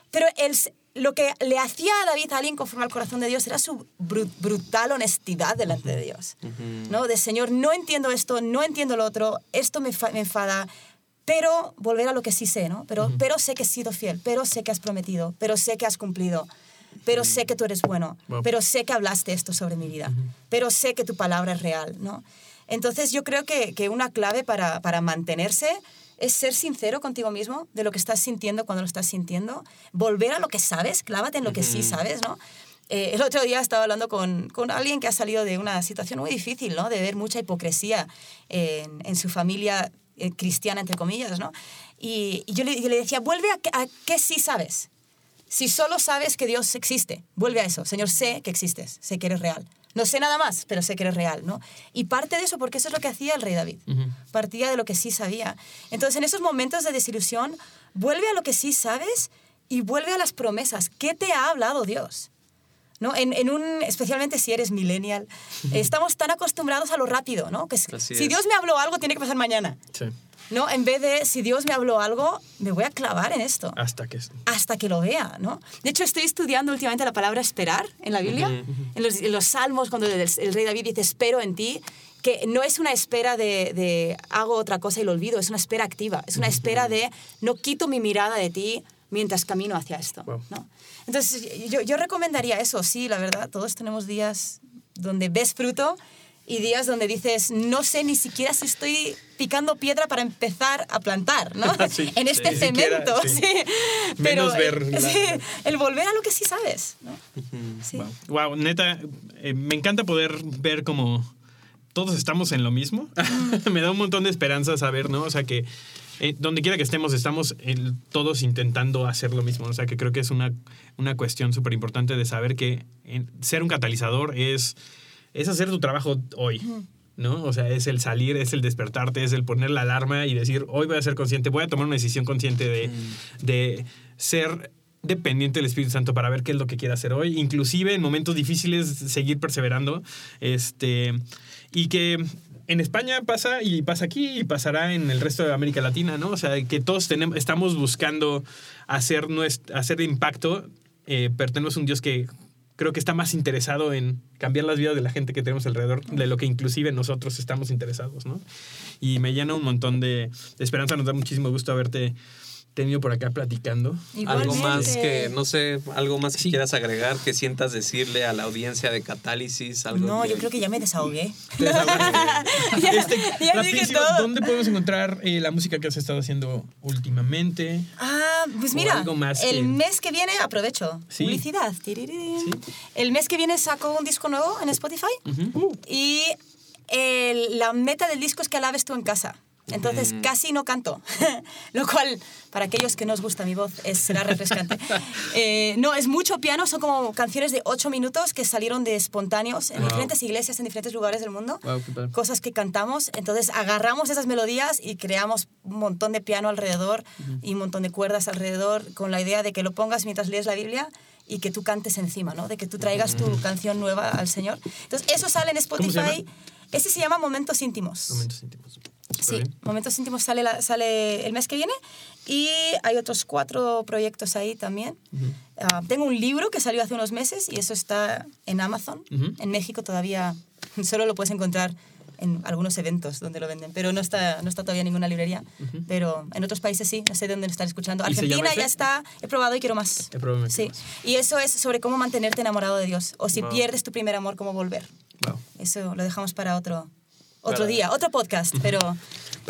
Pero el, lo que le hacía a David a alguien conforme al corazón de Dios era su bru- brutal honestidad delante de Dios. ¿no? De Señor, no entiendo esto, no entiendo lo otro, esto me, me enfada, pero volver a lo que sí sé, ¿no? Pero, pero sé que has sido fiel, pero sé que has prometido, pero sé que has cumplido, pero sé que tú eres bueno, Wow. pero sé que hablaste esto sobre mi vida, pero sé que tu palabra es real, ¿no? Entonces yo creo que, que una clave para, para mantenerse es ser sincero contigo mismo de lo que estás sintiendo cuando lo estás sintiendo, volver a lo que sabes, clávate en lo que sí sabes, ¿no? Eh, el otro día estaba hablando con, con alguien que ha salido de una situación muy difícil, ¿no? De ver mucha hipocresía en, en su familia eh, cristiana, entre comillas, ¿no? Y, y yo, le, yo le decía, vuelve a, a qué sí sabes. Si solo sabes que Dios existe, vuelve a eso. Señor, sé que existes, sé que eres real. No sé nada más, pero sé que eres real, ¿no? Y parte de eso, porque eso es lo que hacía el rey David. Partía de lo que sí sabía. Entonces, en esos momentos de desilusión, vuelve a lo que sí sabes y vuelve a las promesas. ¿Qué te ha hablado Dios? ¿no? En, en un, especialmente si eres millennial, estamos tan acostumbrados a lo rápido, ¿no? Que Así si es. Dios me habló algo, tiene que pasar mañana. Sí. ¿No? En vez de, si Dios me habló algo, me voy a clavar en esto Hasta que hasta que lo vea, ¿no? De hecho, estoy estudiando últimamente la palabra esperar en la Biblia, en, los, en los salmos, cuando el, el rey David dice espero en ti, que no es una espera de, de hago otra cosa y lo olvido, es una espera activa, es una espera de no quito mi mirada de ti mientras camino hacia esto, Wow. ¿no? Entonces, yo, yo recomendaría eso, sí, la verdad, todos tenemos días donde ves fruto y días donde dices, no sé ni siquiera si estoy picando piedra para empezar a plantar, ¿no? Sí, en este cemento, sí. sí. Pero Menos ver eh, la- sí, el volver a lo que sí sabes, ¿no? Sí. Wow, neta, eh, me encanta poder ver como todos estamos en lo mismo. me da un montón de esperanza saber, ¿no? O sea que eh, donde quiera que estemos, estamos el- todos intentando hacer lo mismo. O sea que creo que es una, una cuestión súper importante de saber que en- ser un catalizador es, es hacer tu trabajo hoy. ¿no? O sea, es el salir, es el despertarte, es el poner la alarma y decir, hoy voy a ser consciente, voy a tomar una decisión consciente de, de ser dependiente del Espíritu Santo para ver qué es lo que quiere hacer hoy, inclusive en momentos difíciles seguir perseverando, este, y que en España pasa y pasa aquí y pasará en el resto de América Latina, ¿no? O sea, que todos tenemos, estamos buscando hacer, nuestro, hacer impacto, eh, pero tenemos un Dios que creo que está más interesado en cambiar las vidas de la gente que tenemos alrededor, de lo que inclusive nosotros estamos interesados, ¿no? Y me llena un montón de, de esperanza, nos da muchísimo gusto haberte tenido por acá platicando. Algo más Igualmente. que, no sé, algo más que Sí. quieras agregar, que sientas decirle a la audiencia de Catálisis, algo No, que- yo creo que ya me desahogué. Ya- Este, ya dije rapidísimo, todo. ¿Dónde podemos encontrar eh, la música que has estado haciendo últimamente? Ah, pues mira, más el que- mes que viene, aprovecho, Sí. publicidad. Sí. El mes que viene saco un disco nuevo en Spotify y el- la meta del disco es que alabes tú en casa. Entonces casi no canto, lo cual para aquellos que no os gusta mi voz es, será refrescante. Eh, no, es mucho piano, son como canciones de ocho minutos que salieron de espontáneos en Wow. diferentes iglesias, en diferentes lugares del mundo. Wow. Cosas que cantamos, entonces agarramos esas melodías y creamos un montón de piano alrededor y un montón de cuerdas alrededor con la idea de que lo pongas mientras lees la Biblia y que tú cantes encima, ¿no? De que tú traigas tu canción nueva al Señor. Entonces, eso sale en Spotify. Ese se llama Momentos Íntimos. Momentos íntimos. Sí, bien. Momentos Íntimos sale, la- sale el mes que viene y hay otros cuatro proyectos ahí también. Ah, tengo un libro que salió hace unos meses y eso está en Amazon. En México todavía solo lo puedes encontrar en algunos eventos donde lo venden, pero no está, no está todavía en ninguna librería. Pero en otros países sí, no sé dónde lo están escuchando. ¿Y se llama Argentina ya está, he probado y quiero más. He probado Sí, más. y eso es sobre cómo mantenerte enamorado de Dios o si Wow. pierdes tu primer amor, cómo volver. Wow. Eso lo dejamos para otro, otro día, otro podcast, pero...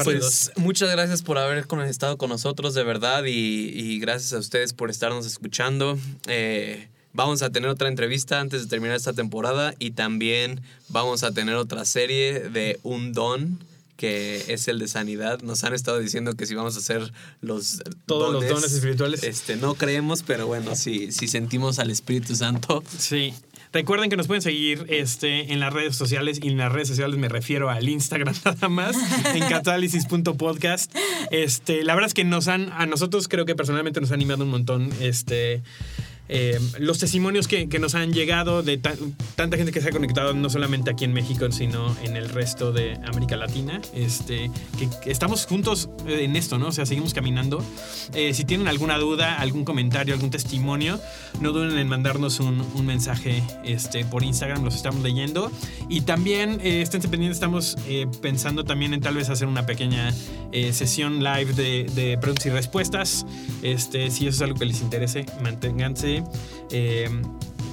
Pues muchas gracias por haber estado con nosotros, de verdad, y, y gracias a ustedes por estarnos escuchando. Eh, vamos a tener otra entrevista antes de terminar esta temporada y también vamos a tener otra serie de Un Don que es el de sanidad. Nos han estado diciendo que si vamos a hacer los Todos los dones espirituales. Este, no creemos, pero bueno, si, si sentimos al Espíritu Santo, Sí. Recuerden que nos pueden seguir este, en las redes sociales y en las redes sociales me refiero al Instagram nada más, en catálisis.podcast. Este, la verdad es que nos han, a nosotros creo que personalmente nos ha animado un montón este, eh, los testimonios que, que nos han llegado de ta- tanta gente que se ha conectado no solamente aquí en México, sino en el resto de América Latina. Este, que, que estamos juntos eh, en esto, ¿no? O sea, seguimos caminando. Eh, si tienen alguna duda, algún comentario, algún testimonio, no duden en mandarnos un, un mensaje este, por Instagram, los estamos leyendo. Y también eh, estén pendientes, estamos eh, pensando también en tal vez hacer una pequeña eh, sesión live de, de preguntas y respuestas. Este, si eso es algo que les interese, manténganse eh,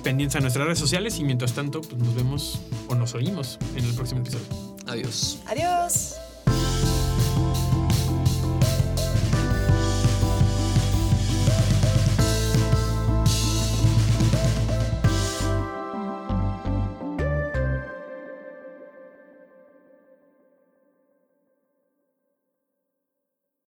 pendientes a nuestras redes sociales y mientras tanto pues, nos vemos o nos oímos en el próximo episodio. adiós. Adiós.